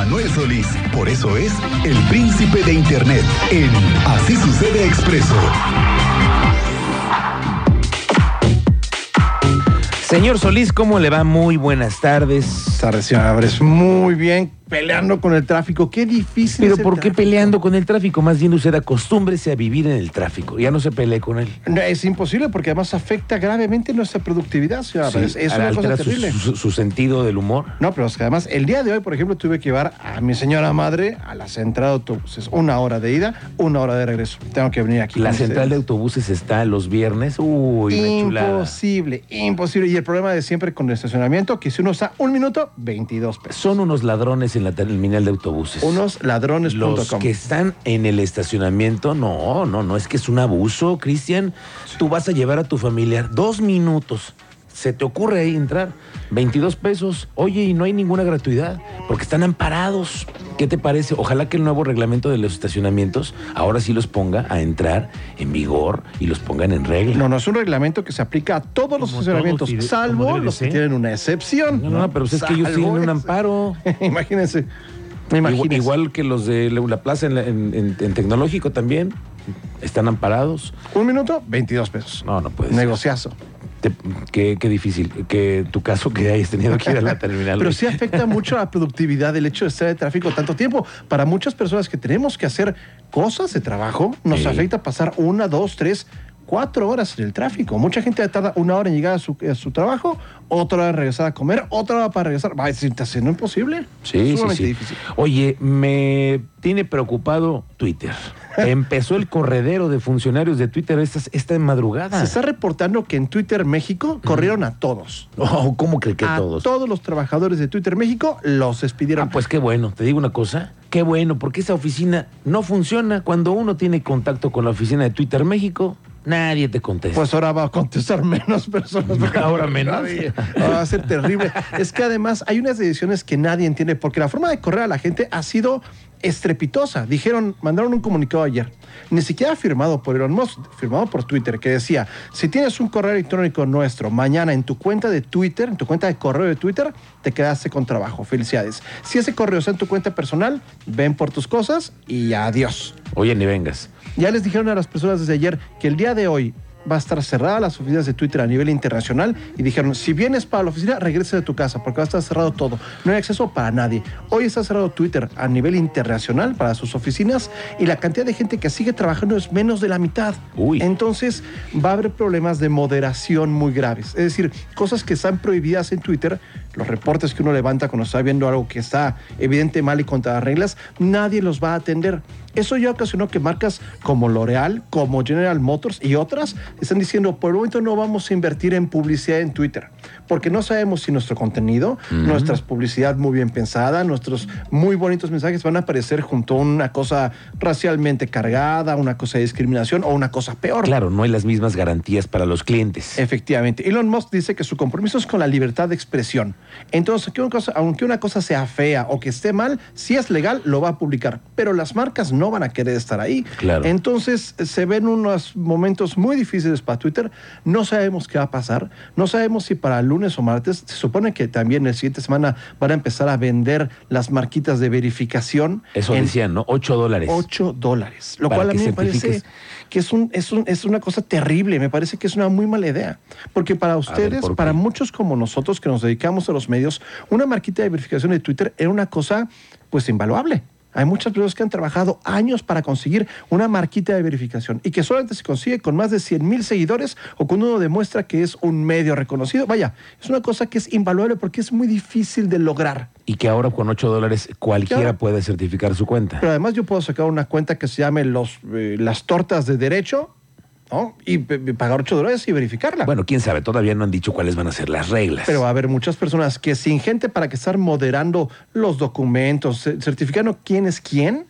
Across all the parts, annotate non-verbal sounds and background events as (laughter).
Manuel Solís, por eso es el príncipe de Internet en Así sucede expreso. Señor Solís, ¿cómo le va? Muy buenas tardes. Tardes, señor Álvarez. Muy bien, peleando con el tráfico. Qué difícil Pero es el ¿por qué tráfico. peleando con el tráfico? Más bien usted acostúmbrese a vivir en el tráfico. Ya no se pelee con él. No, es imposible porque además afecta gravemente nuestra productividad, señor Álvarez. es una cosa su, terrible. su- su sentido del humor. No, pero es que además el día de hoy, por ejemplo, tuve que llevar a mi señora madre a la central de autobuses. Una hora de ida, una hora de regreso. Tengo que venir aquí. La central de autobuses está los viernes. Uy. Imposible, imposible. Y el problema de siempre con el estacionamiento, que si uno está un minuto, 22 pesos. Son unos ladrones en la terminal de autobuses. Unos ladrones.com. Los que están en el estacionamiento, no, no, no, es que es un abuso, Cristian. Tú vas a llevar a tu familiar dos minutos. Se te ocurre ahí entrar, 22 pesos. Oye, y no hay ninguna gratuidad, porque están amparados. ¿Qué te parece? Ojalá que el nuevo reglamento de los estacionamientos ahora sí los ponga a entrar en vigor y los pongan en regla. No, no, es un reglamento que se aplica a todos los estacionamientos, todos salvo los que tienen una excepción. No, no, pero es que ellos tienen un amparo. (laughs) Imagínense. Igual, Imagínense. igual que los de la la plaza en, la- en- en- en tecnológico también. Están amparados. Un minuto, 22 pesos. No, no puede ser. Negociazo. Te- qué, qué difícil. Que tu caso que hayas tenido que ir a la (laughs) terminal. Pero sí afecta mucho a la productividad el hecho de estar en tráfico tanto tiempo. Para muchas personas que tenemos que hacer cosas de trabajo, nos Sí. afecta pasar una, dos, tres, cuatro horas en el tráfico. Mucha gente tarda una hora en llegar a su, a su trabajo, otra hora en regresar a comer, otra hora para regresar. Va, se está haciendo imposible. Sí, sí, Sumamente sí. difícil. Oye, me tiene preocupado Twitter. (laughs) Empezó el corredero de funcionarios de Twitter esta, esta madrugada. Se está reportando que en Twitter México corrieron a todos. Oh, ¿Cómo que, que a todos? todos los trabajadores de Twitter México los despidieron. Ah, pues qué bueno. Te digo una cosa. Qué bueno, porque esa oficina no funciona. Cuando uno tiene contacto con la oficina de Twitter México, nadie te contesta. Pues ahora va a contestar (laughs) menos personas. Ahora menos. Va a ser terrible. Es que además hay unas decisiones que nadie entiende, porque la forma de correr a la gente ha sido estrepitosa. Dijeron, mandaron un comunicado ayer, ni siquiera firmado por Elon Musk, firmado por Twitter, que decía, si tienes un correo electrónico nuestro mañana en tu cuenta de Twitter, en tu cuenta de correo de Twitter, te quedaste con trabajo. Felicidades. Si ese correo está en tu cuenta personal, ven por tus cosas y adiós. Oye, ni vengas. Ya les dijeron a las personas desde ayer que el día de hoy va a estar cerrada las oficinas de Twitter a nivel internacional y dijeron, si vienes para la oficina, regrese de tu casa porque va a estar cerrado todo. No hay acceso para nadie. Hoy está cerrado Twitter a nivel internacional para sus oficinas y la cantidad de gente que sigue trabajando es menos de la mitad. Uy. Entonces va a haber problemas de moderación muy graves. Es decir, cosas que están prohibidas en Twitter, los reportes que uno levanta cuando está viendo algo que está evidente mal y contra las reglas, nadie los va a atender. Eso ya ocasionó que marcas como L'Oreal, como General Motors y otras están diciendo, por el momento no vamos a invertir en publicidad en Twitter, porque no sabemos si nuestro contenido, nuestra publicidad muy bien pensada, nuestros muy bonitos mensajes van a aparecer junto a una cosa racialmente cargada, una cosa de discriminación o una cosa peor. Claro, no hay las mismas garantías para los clientes. Efectivamente. Elon Musk dice que su compromiso es con la libertad de expresión. Entonces, aunque una cosa, aunque una cosa sea fea o que esté mal, si es legal, lo va a publicar. Pero las marcas no van a querer estar ahí. Claro. Entonces, se ven unos momentos muy difíciles para Twitter. No sabemos qué va a pasar. No sabemos si para lunes o martes. Se supone que también la siguiente semana van a empezar a vender las marquitas de verificación. Eso decían, ¿no? 8 dólares. 8 dólares. Lo Para cual a que mí me parece que es, un, es, un- es una cosa terrible. Me parece que es una muy mala idea. Porque para ustedes, para muchos como nosotros que nos dedicamos a los medios, una marquita de verificación de Twitter era una cosa pues invaluable. Hay muchas personas que han trabajado años para conseguir una marquita de verificación y que solamente se consigue con más de 100 mil seguidores o cuando uno demuestra que es un medio reconocido. Vaya, es una cosa que es invaluable porque es muy difícil de lograr. Y que ahora con 8 dólares cualquiera puede certificar su cuenta. Pero además yo puedo sacar una cuenta que se llame los, eh, las tortas de derecho, ¿no? Y pagar 8 dólares y verificarla. Bueno, quién sabe, todavía no han dicho cuáles van a ser las reglas. Pero va a haber muchas personas que sin gente para que estar moderando los documentos, ce- certificando quién es quién,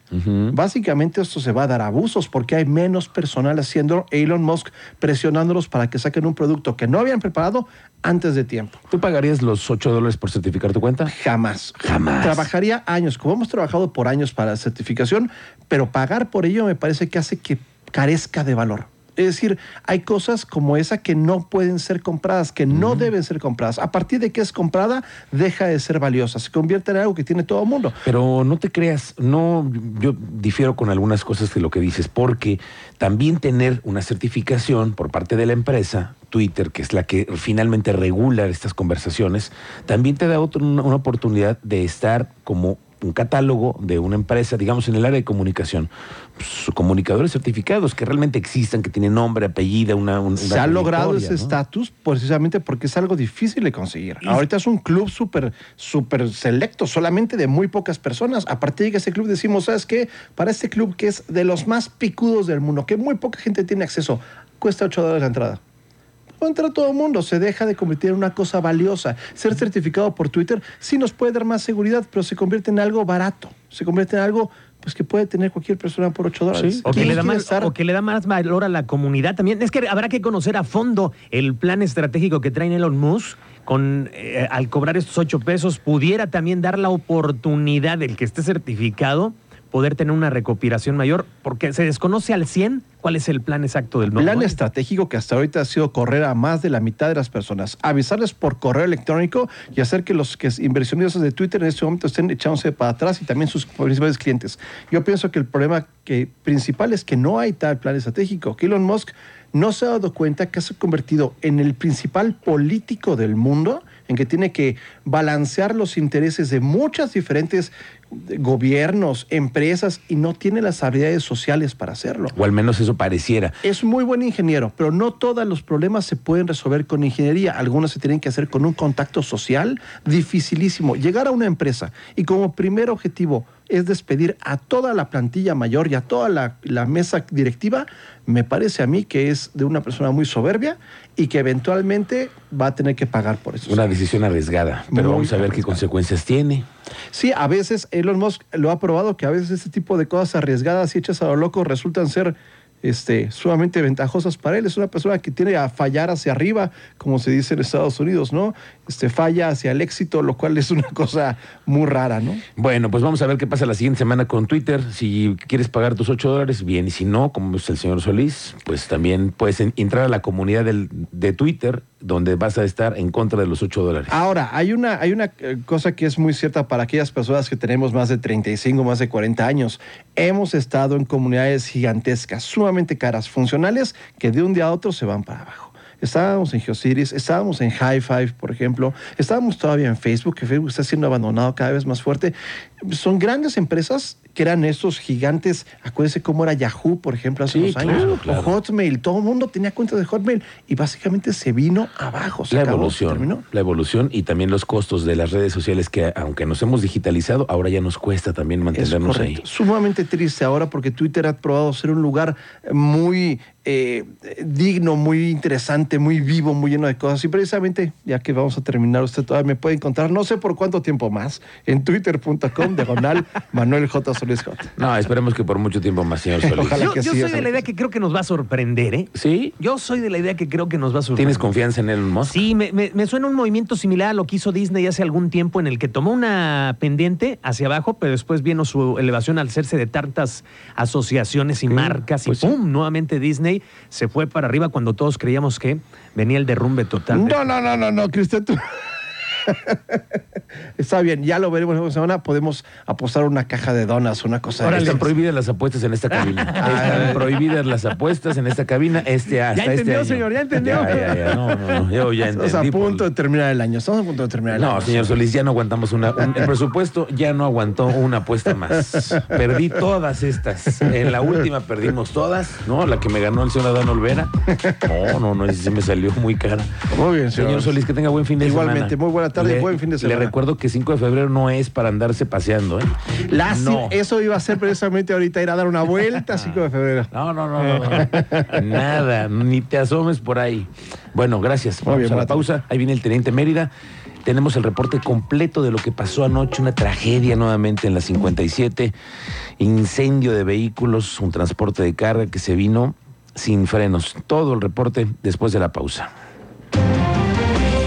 básicamente esto se va a dar abusos porque hay menos personal haciendo Elon Musk presionándolos para que saquen un producto que no habían preparado antes de tiempo. ¿Tú pagarías los 8 dólares por certificar tu cuenta? Jamás. Jamás. Trabajaría años, como hemos trabajado por años para la certificación, pero pagar por ello me parece que hace que carezca de valor. Es decir, hay cosas como esa que no pueden ser compradas, que no deben ser compradas. A partir de que es comprada, deja de ser valiosa, se convierte en algo que tiene todo el mundo. Pero no te creas, no, yo difiero con algunas cosas de lo que dices, porque también tener una certificación por parte de la empresa, Twitter, que es la que finalmente regula estas conversaciones, también te da una oportunidad de estar como un catálogo de una empresa, digamos, en el área de comunicación, pues, comunicadores certificados que realmente existan, que tienen nombre, apellido, una, una Se ha logrado ese estatus precisamente porque es algo difícil de conseguir. Ahorita es un club súper, súper selecto, solamente de muy pocas personas. A partir de ese club decimos, ¿sabes qué? Para este club que es de los más picudos del mundo, que muy poca gente tiene acceso, cuesta 8 dólares la entrada. No entra todo el mundo, se deja de convertir en una cosa valiosa. Ser certificado por Twitter sí nos puede dar más seguridad, pero se convierte en algo barato. Se convierte en algo pues que puede tener cualquier persona por 8 dólares. Sí. O que, ¿Quién le da más, estar? o que le da más valor a la comunidad también. Es que habrá que conocer a fondo el plan estratégico que trae Elon Musk. Con, eh, al cobrar estos ocho pesos, pudiera también dar la oportunidad del que esté certificado poder tener una recopilación mayor, porque se desconoce al 100 cuál es el plan exacto del nuevo plan modelo. estratégico que hasta ahorita ha sido correr a más de la mitad de las personas, avisarles por correo electrónico y hacer que los que inversionistas de Twitter en este momento estén echándose para atrás y también sus principales clientes. Yo pienso que el problema que, principal es que no hay tal plan estratégico, que Elon Musk no se ha dado cuenta que se ha convertido en el principal político del mundo, en que tiene que balancear los intereses de muchas diferentes gobiernos, empresas, y no tiene las habilidades sociales para hacerlo. O al menos eso pareciera. Es muy buen ingeniero, pero no todos los problemas se pueden resolver con ingeniería. Algunos se tienen que hacer con un contacto social dificilísimo. Llegar a una empresa y como primer objetivo es despedir a toda la plantilla mayor y a toda la, la mesa directiva, me parece a mí que es de una persona muy soberbia y que eventualmente va a tener que pagar por eso. Una decisión arriesgada, pero Muy vamos a ver qué consecuencias tiene. Sí, a veces Elon Musk lo ha probado que a veces este tipo de cosas arriesgadas y hechas a lo loco resultan ser este, sumamente ventajosas para él. Es una persona que tiene a fallar hacia arriba, como se dice en Estados Unidos, ¿no? Este, falla hacia el éxito, lo cual es una (laughs) cosa muy rara, ¿no? Bueno, pues vamos a ver qué pasa la siguiente semana con Twitter. Si quieres pagar tus 8 dólares, bien. Y si no, como es el señor Solís, pues también puedes en- entrar a la comunidad del- de Twitter, donde vas a estar en contra de los 8 dólares. Ahora, hay una, hay una eh, cosa que es muy cierta para aquellas personas que tenemos más de 35, más de 40 años. Hemos estado en comunidades gigantescas, sumamente caras, funcionales, que de un día a otro se van para abajo. Estábamos en GeoCities, estábamos en High Five, por ejemplo, estábamos todavía en Facebook, que Facebook está siendo abandonado cada vez más fuerte. Son grandes empresas que eran estos gigantes, acuérdense cómo era Yahoo, por ejemplo, hace Sí, unos años, claro, o claro. Hotmail, todo el mundo tenía cuentas de Hotmail y básicamente se vino abajo. se la acabó, se evolución, terminó. la evolución y también los costos de las redes sociales que aunque nos hemos digitalizado, ahora ya nos cuesta también Es mantenernos ahí. Sumamente triste ahora porque Twitter ha probado ser un lugar muy eh, digno, muy interesante, muy vivo, muy lleno de cosas. Y precisamente, ya que vamos a terminar, usted todavía me puede encontrar, no sé por cuánto tiempo más, en twitter.com, diagonal Manuel J. No, esperemos que por mucho tiempo más, señor Solís. Ojalá. Yo, que yo sí, soy de la idea que creo que nos va a sorprender, ¿eh? ¿Sí? Yo soy de la idea que creo que nos va a sorprender. ¿Tienes confianza en Elon Musk? Sí, me, me- me suena un movimiento similar a lo que hizo Disney hace algún tiempo en el que tomó una pendiente hacia abajo, pero después vino su elevación al hacerse de tantas asociaciones y Sí, marcas pues y sí. ¡pum! Nuevamente Disney se fue para arriba cuando todos creíamos que venía el derrumbe total. No, no, no, no, no, Cristian, tú- (laughs) Está bien, ya lo veremos la semana. Podemos apostar una caja de donas, una cosa Ahora están prohibidas las apuestas en esta cabina. (laughs) Están prohibidas las apuestas en esta cabina este hasta Ya entendió, este año. señor, ya entendió. Ya, ya, ya. No, no, no. Yo ya Estamos a entendí. por- punto de terminar el año. Estamos a punto de terminar el año. No, señor Solís, ya no aguantamos una. un- el presupuesto ya no aguantó una apuesta más. Perdí todas estas. En la última perdimos todas, ¿no? La que me ganó el señor Adán Olvera. No, no, no, ese se me salió muy cara. Muy bien, Señor Solís, que tenga buen fin de Igualmente, semana. muy buena tarde Le- buen fin de semana. Le recuerdo que 5 de febrero no es para andarse paseando, ¿eh? No. eso iba a ser precisamente ahorita, ir a dar una vuelta 5 de febrero. No, no, no, no, no. Nada, ni te asomes por ahí. Bueno, gracias. Muy Vamos bien, a la pausa. Ahí viene el teniente Mérida. Tenemos el reporte completo de lo que pasó anoche, una tragedia nuevamente en la 57, incendio de vehículos, un transporte de carga que se vino sin frenos. Todo el reporte después de la pausa.